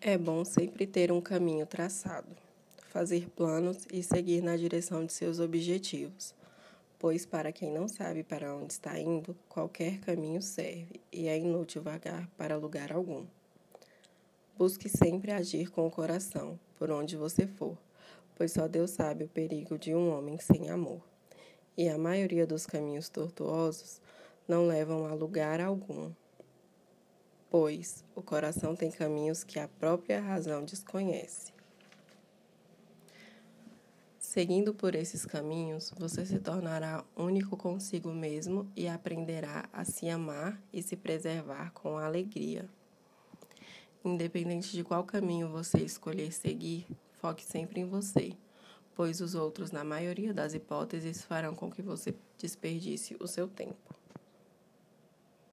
É bom sempre ter um caminho traçado, fazer planos e seguir na direção de seus objetivos, pois para quem não sabe para onde está indo, qualquer caminho serve e é inútil vagar para lugar algum. Busque sempre agir com o coração, por onde você for, pois só Deus sabe o perigo de um homem sem amor. E a maioria dos caminhos tortuosos não levam a lugar algum pois o coração tem caminhos que a própria razão desconhece. Seguindo por esses caminhos, você se tornará único consigo mesmo e aprenderá a se amar e se preservar com alegria. Independente de qual caminho você escolher seguir, foque sempre em você, pois os outros, na maioria das hipóteses, farão com que você desperdice o seu tempo.